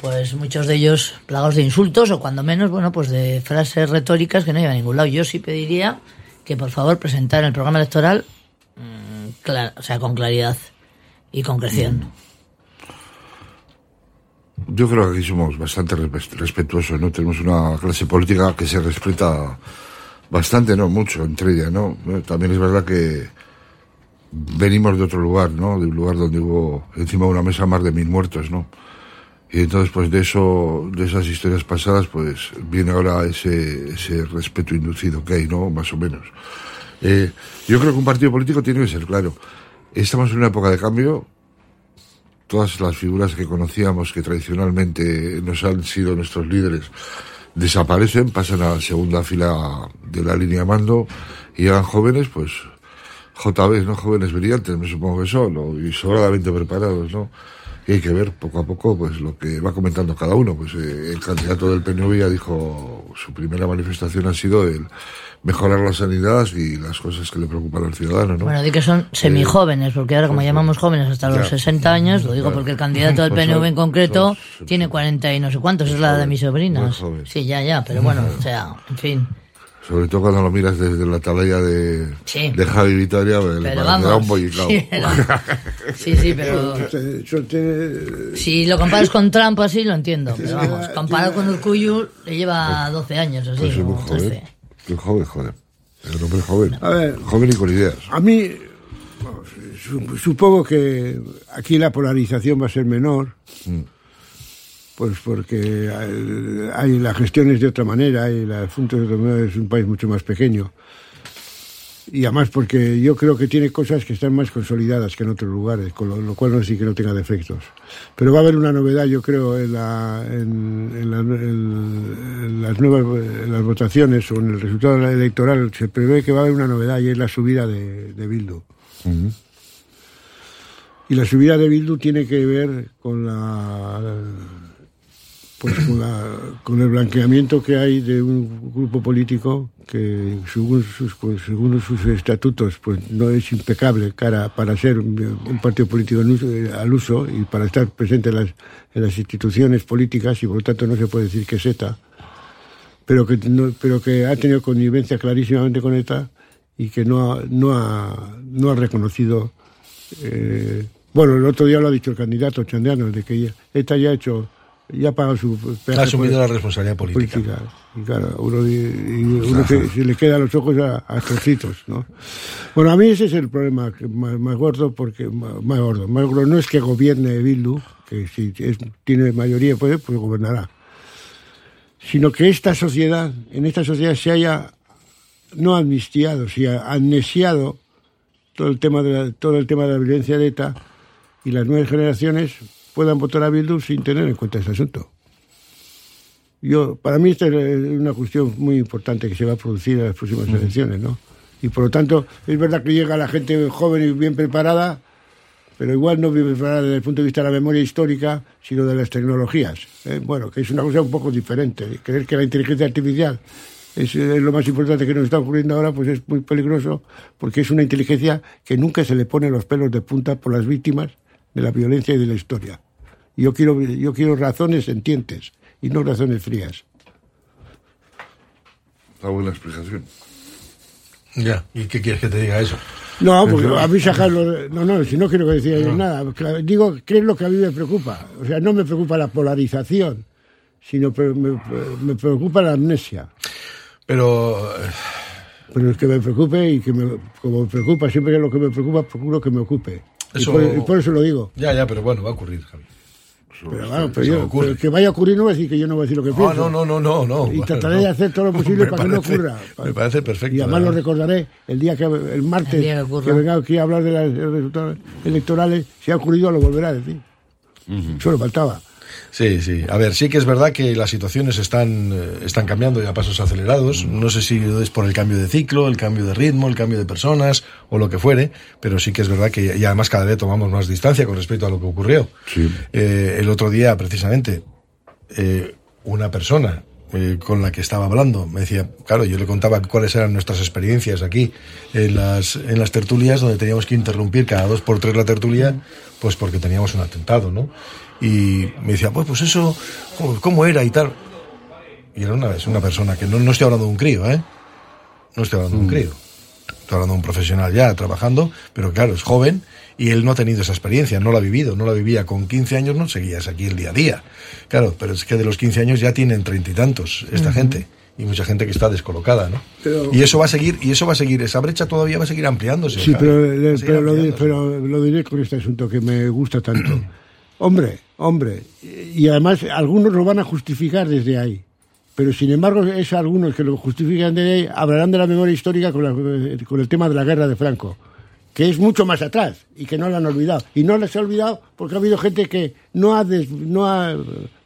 pues muchos de ellos plagados de insultos o cuando menos, bueno, pues de frases retóricas que no llevan a ningún lado. Yo sí pediría que por favor presentaran el programa electoral mm, o sea, con claridad y concreción. Yo creo que aquí somos bastante respe- respetuosos, ¿no? Tenemos una clase política que se respeta bastante, ¿no? Mucho entre ella, ¿no? También es verdad que venimos de otro lugar, ¿no? De un lugar donde hubo encima de una mesa más de mil muertos, ¿no? Y entonces, pues de eso, de esas historias pasadas, pues viene ahora ese, ese respeto inducido que hay, ¿no? Más o menos. Eh, yo creo que un partido político tiene que ser claro. Estamos en una época de cambio, todas las figuras que conocíamos que tradicionalmente nos han sido nuestros líderes desaparecen, pasan a la segunda fila de la línea de mando y llegan jóvenes, pues JB, ¿no? Jóvenes brillantes, me supongo que son, ¿no? y sobradamente preparados, ¿no? Y hay que ver poco a poco pues lo que va comentando cada uno. Pues eh, el candidato del PNV ya dijo, su primera manifestación ha sido el mejorar la sanidad y las cosas que le preocupan al ciudadano, ¿no? Bueno, di que son semijóvenes, porque ahora como llamamos jóvenes hasta los ya. 60 años, lo digo Claro. porque el candidato del Pues PNV son- en concreto tiene 40 y no sé cuántos, es la de mis sobrinas. Sí, ya, ya, pero bueno, o sea, en fin. Sobre todo cuando lo miras desde la atalaya de, Sí. de Javi Vitoria, pues, le parecerá vamos, un bollicao. sí, Sí, sí, pero si lo comparas con Trump así lo entiendo, pero vamos, comparado con Urcuyu le lleva 12 años o así, Pues es muy o 13. joven. Qué joven, joder. El hombre joven. A ver. Joven y con ideas. A mí, supongo que aquí la polarización va a ser menor, Mm. Pues porque hay, la gestión es de otra manera y la Junta de otra manera es un país mucho más pequeño. Y además porque yo creo que tiene cosas que están más consolidadas que en otros lugares, con lo, lo cual no sí que no tenga defectos. Pero va a haber una novedad, yo creo, en, la, en, en la- en- las nuevas en las votaciones o en el resultado electoral. Se prevé que va a haber una novedad y es la subida de, de Bildu. Y la subida de Bildu tiene que ver con la pues con, la- con el blanqueamiento que hay de un grupo político que según sus, según sus estatutos pues no es impecable cara para ser un, partido político eh, al uso y para estar presente en las, en las instituciones políticas y por lo tanto no se puede decir que es ETA pero que pero que ha tenido connivencia clarísimamente con ETA y que no ha, no ha, no ha reconocido eh, bueno el otro día lo ha dicho el candidato Chandeano de que ETA ya ha hecho ya ha pagado su Ha asumido la responsabilidad política. Y claro, uno, y- y uno se, se le queda los ojos a, a trocitos, ¿no? Bueno, a mí ese es el problema que más, más gordo, porque más, más gordo, más gordo no es que gobierne Bildu, que si es- tiene mayoría puede, pues gobernará, sino que esta sociedad, en esta sociedad se haya no amnistiado, sino amnesiado todo el tema de la, todo el tema de la violencia de ETA y las nuevas generaciones puedan votar a Bildu sin tener en cuenta este asunto. Yo, para mí esta es una cuestión muy importante que se va a producir en las próximas elecciones, ¿no? Y por lo tanto, es verdad que llega la gente joven y bien preparada, pero igual no bien preparada desde el punto de vista de la memoria histórica, sino de las tecnologías. ¿eh? Bueno, que es una cosa un poco diferente. Creer que la inteligencia artificial es, es lo más importante que nos está ocurriendo ahora, pues es muy peligroso, porque es una inteligencia que nunca se le pone los pelos de punta por las víctimas de la violencia y de la historia. Yo quiero, yo quiero razones sentientes y no razones frías. Una buena explicación. Ya, ¿y qué quieres que te diga eso? No, porque a mí sacarlo. de- No, no, si no quiero que decía yo nada. Digo, ¿qué es lo que a mí me preocupa? O sea, no me preocupa la polarización, sino me, me preocupa la amnesia. Pero. Pero es que me preocupe y que me, como me preocupa, siempre que lo que me preocupa, procuro que me ocupe. Y Eso- por, y por eso lo digo. Ya, ya, pero bueno, va a ocurrir, Javi. Pero, bueno, pero yo- pero que vaya a ocurrir no va a decir que yo no voy a decir lo que No, pienso. no, no, no, no, no. Y trataré no. de hacer todo lo posible Me para que no ocurra. Me parece perfecto. Y además lo recordaré el día que el martes El que que venga aquí a hablar de los resultados electorales, si ha ocurrido lo volverá a decir. Solo faltaba. Sí, sí. A ver, sí que es verdad que las situaciones están, eh, están cambiando ya a pasos acelerados. No sé si es por el cambio de ciclo, el cambio de ritmo, el cambio de personas o lo que fuere, pero sí que es verdad que y además cada vez tomamos más distancia con respecto a lo que ocurrió. Eh, el otro día, precisamente, eh, una persona eh, con la que estaba hablando me decía, claro, yo le contaba cuáles eran nuestras experiencias aquí en las, en las tertulias, donde teníamos que interrumpir cada dos por tres la tertulia, pues porque teníamos un atentado, ¿no? Y me decía, pues, pues eso, ¿cómo era y tal? Y era una, es una persona que no, no estoy hablando de un crío, ¿eh? No estoy hablando de un crío. Estoy hablando de un profesional ya trabajando, pero claro, es joven y él no ha tenido esa experiencia, no la ha vivido, no la vivía. Con 15 años no seguías aquí el día a día. Claro, pero es que de los 15 años ya tienen treinta y tantos esta gente. Y mucha gente que está descolocada, ¿no? Pero- y eso va a seguir, y eso va a seguir, esa brecha todavía va a seguir ampliándose. Sí, pero, le- seguir pero, lo, pero lo diré con este asunto que me gusta tanto. hombre, hombre, y además algunos lo van a justificar desde ahí. Pero sin embargo, es algunos que lo justifican desde ahí hablarán de la memoria histórica con, la- con el tema de la guerra de Franco, que es mucho más atrás y que no lo han olvidado. Y no les ha olvidado porque ha habido gente que no ha des- no ha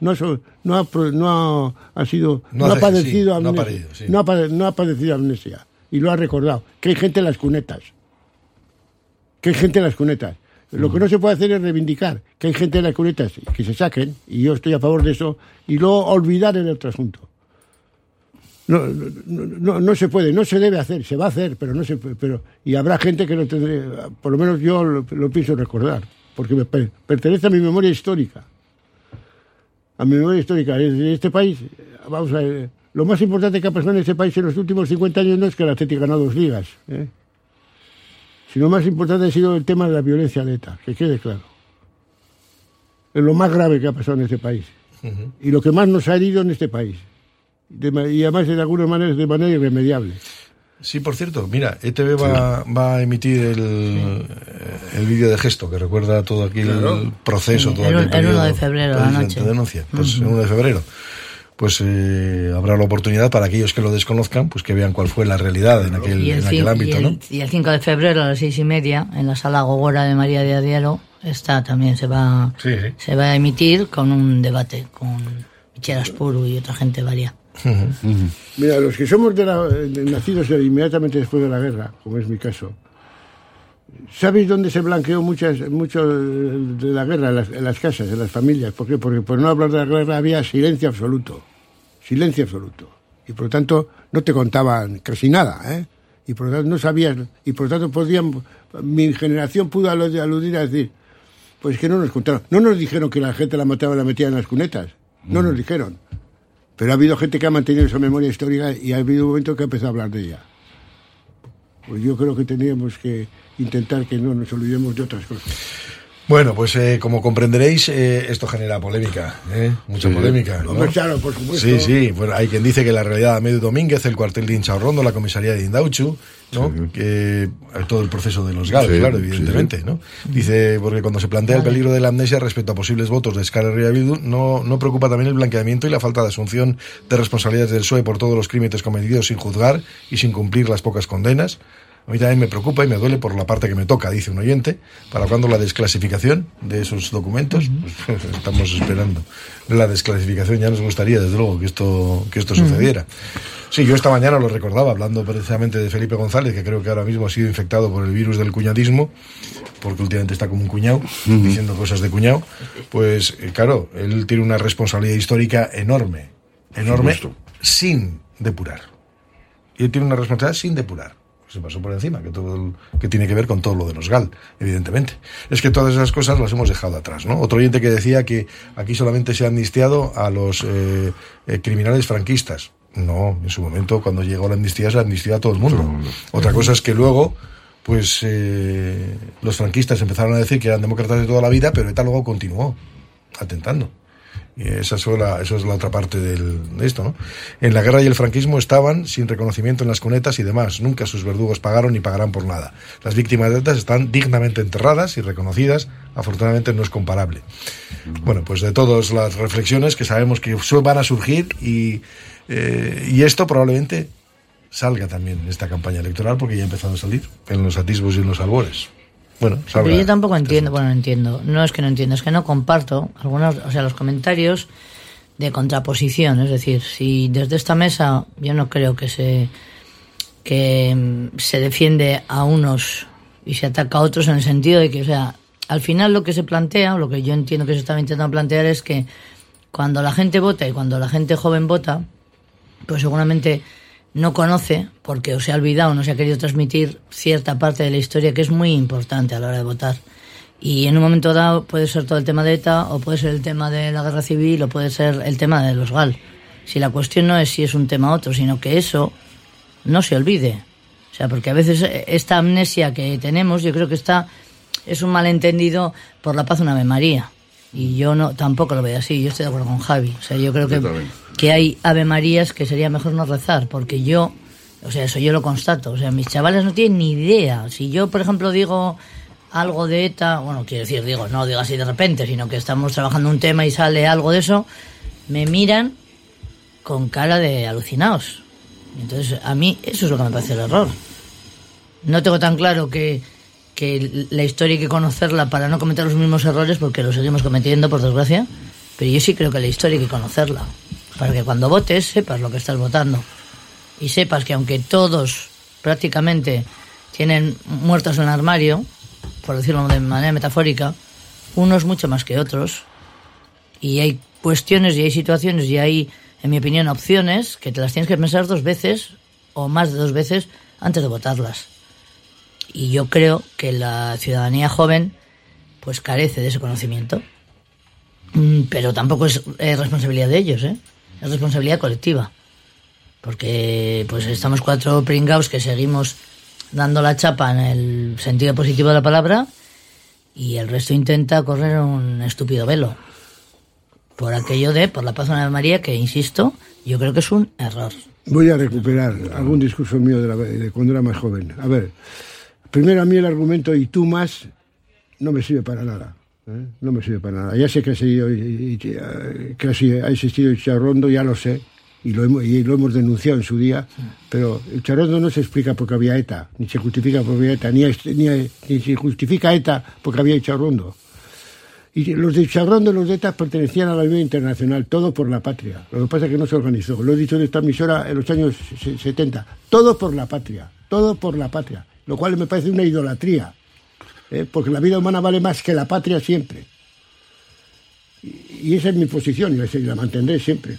no ha, no ha no ha, ha sido No ha padecido no ha padecido amnesia y lo ha recordado. Que hay gente en las cunetas que hay gente en las cunetas. Lo que no se puede hacer es reivindicar que hay gente en las cunetas que se saquen, y yo estoy a favor de eso, y luego olvidar el otro asunto. No, no, no, no se puede, no se debe hacer, se va a hacer, pero no se puede, pero y habrá gente que lo tendré, por lo menos yo lo, lo pienso recordar, porque me per- pertenece a mi memoria histórica. A mi memoria histórica. De este país, vamos a ver, lo más importante que ha pasado en este país en los últimos 50 años no es que el Atlético ganó dos ligas, ¿eh? Sino más importante ha sido el tema de la violencia de ETA, que quede claro. Es lo más grave que ha pasado en este país y lo que más nos ha herido en este país. De y además de algunas maneras de manera irremediable. Sí, por cierto, mira, ETV va, va a emitir el, el vídeo de gesto que recuerda todo aquí Claro. el proceso, Sí, todo el aquel un- el uno periodo de febrero, de la noche. denuncia. Pues el 1 de febrero. Pues eh, habrá la oportunidad para aquellos que lo desconozcan, pues que vean cuál fue la realidad en aquel, Y el, en aquel cin- ámbito, y, ¿no? el, y el 5 de febrero a las seis y media en la sala Gogora de María de Adielo está también se va se va a emitir con un debate con Michel Aspuru y otra gente varia. Mira, los que somos de la- de- nacidos inmediatamente después de la guerra, como es mi caso, ¿Sabéis dónde se blanqueó muchas, mucho de la guerra en las, en las casas, en las familias? ¿Por qué? Porque por no hablar de la guerra había silencio absoluto. Silencio absoluto. Y por lo tanto no te contaban casi nada, ¿eh? Y por lo tanto no sabías, y por lo tanto podían, mi generación pudo alu- aludir a decir, pues que no nos contaron. No nos dijeron que la gente la mataba y la metía en las cunetas. No nos dijeron. Pero ha habido gente que ha mantenido esa memoria histórica y ha habido un momento que ha empezado a hablar de ella. Pues yo creo que teníamos que intentar que no nos olvidemos de otras cosas. Bueno, pues eh, como comprenderéis, eh, esto genera polémica, ¿eh? mucha Sí. polémica. ¿no? Hombre, claro, por supuesto. Sí, sí, bueno, hay quien dice que la realidad de Amedu Domínguez, el cuartel de Inchaurrondo, la comisaría de Indauchu, ¿no? que eh, todo el proceso de los GAL, Sí, claro, evidentemente, sí. ¿no? Dice, porque cuando se plantea el peligro de la amnesia respecto a posibles votos de Escarra y Bildu, no, no preocupa también el blanqueamiento y la falta de asunción de responsabilidades del PSOE por todos los crímenes cometidos sin juzgar y sin cumplir las pocas condenas. A mí también me preocupa y me duele por la parte que me toca, dice un oyente. ¿Para cuándo la desclasificación de esos documentos? Pues estamos esperando. La desclasificación ya nos gustaría, desde luego, que esto, que esto sucediera. Sí, yo esta mañana lo recordaba, hablando precisamente de Felipe González, que creo que ahora mismo ha sido infectado por el virus del cuñadismo, porque últimamente está como un cuñado, diciendo cosas de cuñado. Pues eh, claro, él tiene una responsabilidad histórica enorme, enorme, sin depurar. Y él tiene una responsabilidad sin depurar. Se pasó por encima, que todo el- que tiene que ver con todo lo de los GAL, evidentemente. Es que todas esas cosas las hemos dejado atrás, ¿no? Otro oyente que decía que aquí solamente se ha amnistiado a los eh, eh, criminales franquistas. No, en su momento, cuando llegó la amnistía, se amnistió a todo el mundo. Otra cosa es que luego, pues, eh, los franquistas empezaron a decir que eran demócratas de toda la vida, pero ETA luego continuó atentando. Esa es la, eso es la otra parte del, de esto, ¿no? En la guerra y el franquismo estaban sin reconocimiento en las cunetas y demás. Nunca sus verdugos pagaron ni pagarán por nada. Las víctimas de ETA están dignamente enterradas y reconocidas. Afortunadamente no es comparable. Bueno, pues de todas las reflexiones que sabemos que van a surgir y, eh, y esto probablemente salga también en esta campaña electoral porque ya ha empezado a salir en los atisbos y en los albores. Bueno, Pero yo tampoco entiendo, bueno, no entiendo, no es que no entiendo, es que no comparto algunos, o sea, los comentarios de contraposición, es decir, si desde esta mesa yo no creo que se que mm, se defiende a unos y se ataca a otros en el sentido de que, o sea, al final lo que se plantea, lo que yo entiendo que se estaba intentando plantear es que cuando la gente vota y cuando la gente joven vota, pues seguramente no conoce, porque o se ha olvidado, no se ha querido transmitir cierta parte de la historia que es muy importante a la hora de votar. Y en un momento dado puede ser todo el tema de ETA, o puede ser el tema de la guerra civil, o puede ser el tema de los GAL. Si la cuestión no es si es un tema u otro, sino que eso no se olvide. O sea, porque a veces eh, esta amnesia que tenemos, yo creo que está, es un malentendido por la paz una Ave María. Y yo no, tampoco lo veo así, yo estoy de acuerdo con Javi. O sea, yo creo que, que hay Ave Marías que sería mejor no rezar, porque yo, o sea, eso yo lo constato. O sea, mis chavales no tienen ni idea. Si yo, por ejemplo, digo algo de ETA, bueno, quiero decir, digo, no digo así de repente, sino que estamos trabajando un tema y sale algo de eso, me miran con cara de alucinados. Entonces, a mí eso es lo que me parece el error. No tengo tan claro que, que la historia hay que conocerla para no cometer los mismos errores, porque los seguimos cometiendo, por desgracia. Pero yo sí creo que la historia hay que conocerla. Para que cuando votes sepas lo que estás votando. Y sepas que aunque todos prácticamente tienen muertos en el armario, por decirlo de manera metafórica, unos mucho más que otros. Y hay cuestiones y hay situaciones y hay, en mi opinión, opciones que te las tienes que pensar dos veces o más de dos veces antes de votarlas. Y yo creo que la ciudadanía joven pues carece de ese conocimiento. Mm, Pero tampoco es responsabilidad de ellos, ¿eh? Es responsabilidad colectiva. Porque pues estamos cuatro pringaos que seguimos dando la chapa en el sentido positivo de la palabra y el resto intenta correr un estúpido velo. Por aquello de, por la paz de María, que insisto, yo creo que es un error. Voy a recuperar algún discurso mío de, la- de cuando era más joven. A ver, primero a mí el argumento y tú más no me sirve para nada. ¿Eh? No me sirve para nada. Ya sé que ha, y- eh, que ha existido el charrondo, ya lo sé, y lo, hemos, y lo hemos denunciado en su día, pero el charrondo no se explica porque había ETA, ni se justifica porque había ETA, ni, es- ni, ni se justifica ETA porque había charrondo. Y los de Charrondo y los de ETA pertenecían a la Unión Internacional, todo por la patria. Lo que pasa es que no se organizó. Lo he dicho en esta emisora en los años se- 70. Todo por la patria, todo por la patria. Lo cual me parece una idolatría. ¿Eh? porque la vida humana vale más que la patria siempre. Y, y esa es mi posición, y la, mantendré siempre.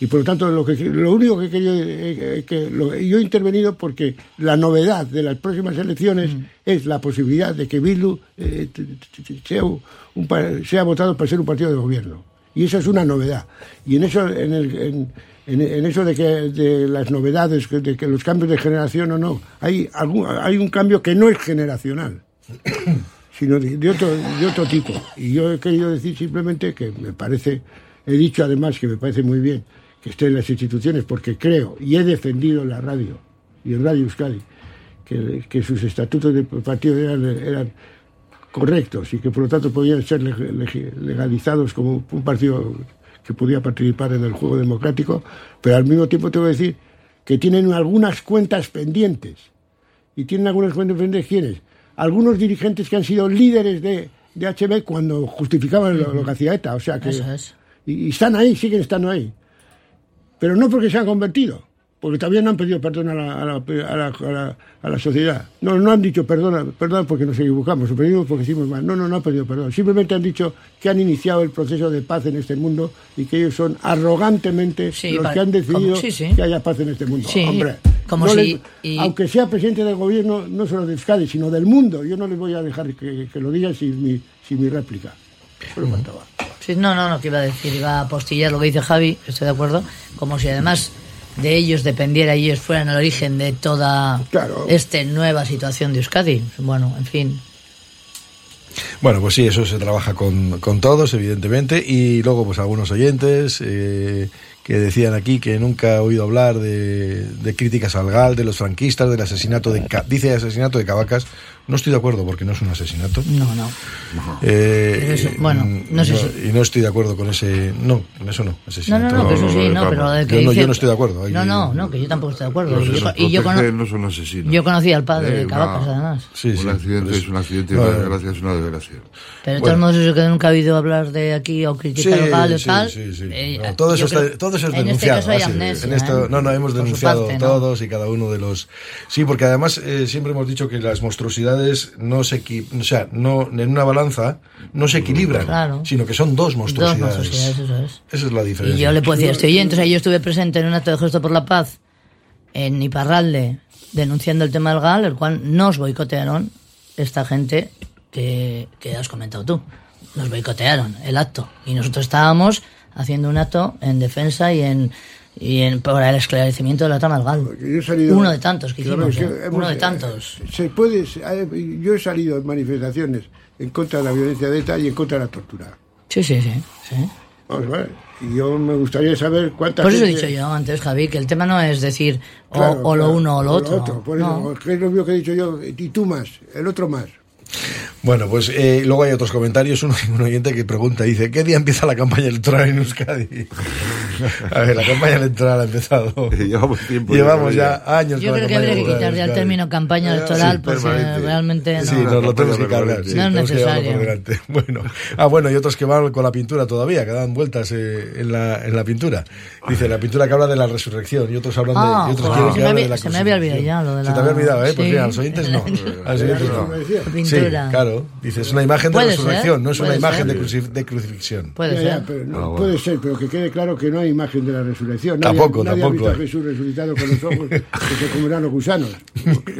Y por lo tanto, lo, que, lo único que he querido, eh, que lo- yo he intervenido porque la novedad de las próximas elecciones es la posibilidad de que Bildu eh, sea, un pa- sea votado para ser un partido de gobierno. Y eso es una novedad. Y en eso, en, el- en- en- en eso de que de las novedades, de que los cambios de generación o no, hay, algún, hay un cambio que no es generacional sino de, otro, de otro tipo. Y yo he querido decir simplemente que me parece, he dicho además que me parece muy bien que esté en las instituciones, porque creo y he defendido en la radio y en Radio Euskadi que, que sus estatutos de partido eran, correctos y que por lo tanto podían ser leg- leg- legalizados como un partido que podía participar en el juego democrático, pero al mismo tiempo tengo que decir que tienen algunas cuentas pendientes. ¿Y tienen algunas cuentas pendientes quiénes? Algunos dirigentes que han sido líderes de, de HB cuando justificaban lo, lo que hacía ETA. O sea que, Eso es. y, y están ahí, siguen estando ahí. Pero no porque se han convertido, porque todavía no han pedido perdón a la, a la, a la- a la- a la sociedad. No, no han dicho perdón, perdón porque nos equivocamos, o pedimos porque hicimos mal. No, no, no han pedido perdón. Simplemente han dicho que han iniciado el proceso de paz en este mundo y que ellos son arrogantemente Sí, los que han decidido sí, sí. que haya paz en este mundo. Sí, Hombre, como no si- les- y- aunque sea presidente del gobierno, no solo de Euskadi, sino del mundo, yo no les voy a dejar que, que lo digan sin mi, sin mi réplica. Faltaba. Sí, no, no, no, que iba a decir, iba a apostillar lo que dice Javi, estoy de acuerdo, como si además de ellos dependiera y ellos fueran el origen de toda esta nueva situación de Euskadi. Bueno, en fin. Bueno, pues sí, eso se trabaja con, con todos, evidentemente, y luego pues algunos oyentes eh, que decían aquí que nunca he oído hablar de, de críticas al GAL, de los franquistas, del asesinato de... Dice asesinato de Cavacas, no estoy de acuerdo porque no es un asesinato. No, no. Eh, eso- bueno, no sé si- Y no estoy de acuerdo con ese... No, con eso no. No, asesinato. no, no, que eso sí, no, pero de que yo, no, dice- yo no estoy de acuerdo. Hay- No, no, no, que yo tampoco estoy de acuerdo. Los Y yo, y yo cono- no son asesinos. yo conocí al padre Eh, de Cavacas, además. un accidente es un accidente y No, una eh. desgracia es una desgracia. Pero de Bueno. todos modos, eso que nunca ha habido hablar de aquí o criticar Sí, al GAL o sí, tal. sí, sí. eh, No, todo, eso creo- está, todo eso es en este caso hay amnesia, en esto, ¿eh? No, no, hemos denunciado ¿no? todos y cada uno de los... Sí, porque además eh, siempre hemos dicho que las monstruosidades no se equi- o sea, no, en una balanza no se equilibran, Claro. sino que son dos Dos monstruosidades. eso es. Esa es la Y diferencia. yo le puedo decir, estoy entonces yo estuve presente en un acto de gesto por la paz en Iparralde denunciando el tema del GAL, el cual nos boicotearon esta gente que, que has comentado tú. Nos boicotearon el acto. Y nosotros estábamos haciendo un acto en defensa y en y en, para el esclarecimiento de la trama del GAL. Yo he salido- Uno de tantos que Claro, hicimos, que ¿eh? hemos- uno de tantos. Se puede, eh, yo he salido en manifestaciones en contra de la violencia de ETA y en contra de la tortura. Sí, sí, sí. sí. Vamos a ver. Y yo me gustaría saber cuántas Por eso he dicho yo antes, Javi, que el tema no es decir o, Claro, o lo claro, uno o lo otro. por eso, No. que es lo mismo que he dicho yo, y tú más, el otro más. Bueno, pues eh, luego hay otros comentarios. Uno, un oyente que pregunta, dice, ¿qué día empieza la campaña electoral en Euskadi? A ver, la campaña electoral ha empezado. Llevamos tiempo. Llevamos ya, años Yo creo que habría que electoral quitar en ya el Euskadi. término campaña electoral Sí, porque permanente. realmente no, Sí, nos lo tenemos que cargar. sí, No es necesario. Bueno. Ah, bueno, y otros que van con la pintura todavía, que dan vueltas eh, en, la, en la pintura. Dice, la pintura que habla de la resurrección, y otros hablan Ah, de, y otros joder, quieren se que me hable había- de la se me había olvidado ya lo de Se la- te había olvidado, ¿eh? Pues Sí. mira, a los oyentes no. A los oyentes no. Pintura. Sí, claro. Dice, es una imagen de resurrección, ser, no es una imagen de, ser. cruci- de crucifixión. Puede Ya, ser. ya, pero no, Ah, bueno. Puede ser, pero que quede claro que no hay imagen de la resurrección. Nadie, Tampoco, nadie tampoco ha hay. visto a Jesús resucitado con los ojos que se comerán los gusanos.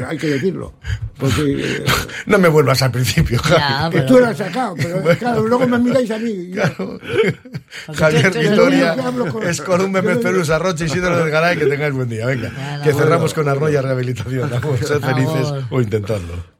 hay que decirlo. Porque eh, No me vuelvas al principio, Ya, Javi. que pero- tú lo has sacado, pero claro, luego me miráis a mí. y yo- Javier Vitoria, yo no- Perusa, Roche, Isidro del Garay, que tengáis buen día. Venga, Bueno, que bueno. cerramos con Arroya Rehabilitación. Vamos, sed felices o intentadlo.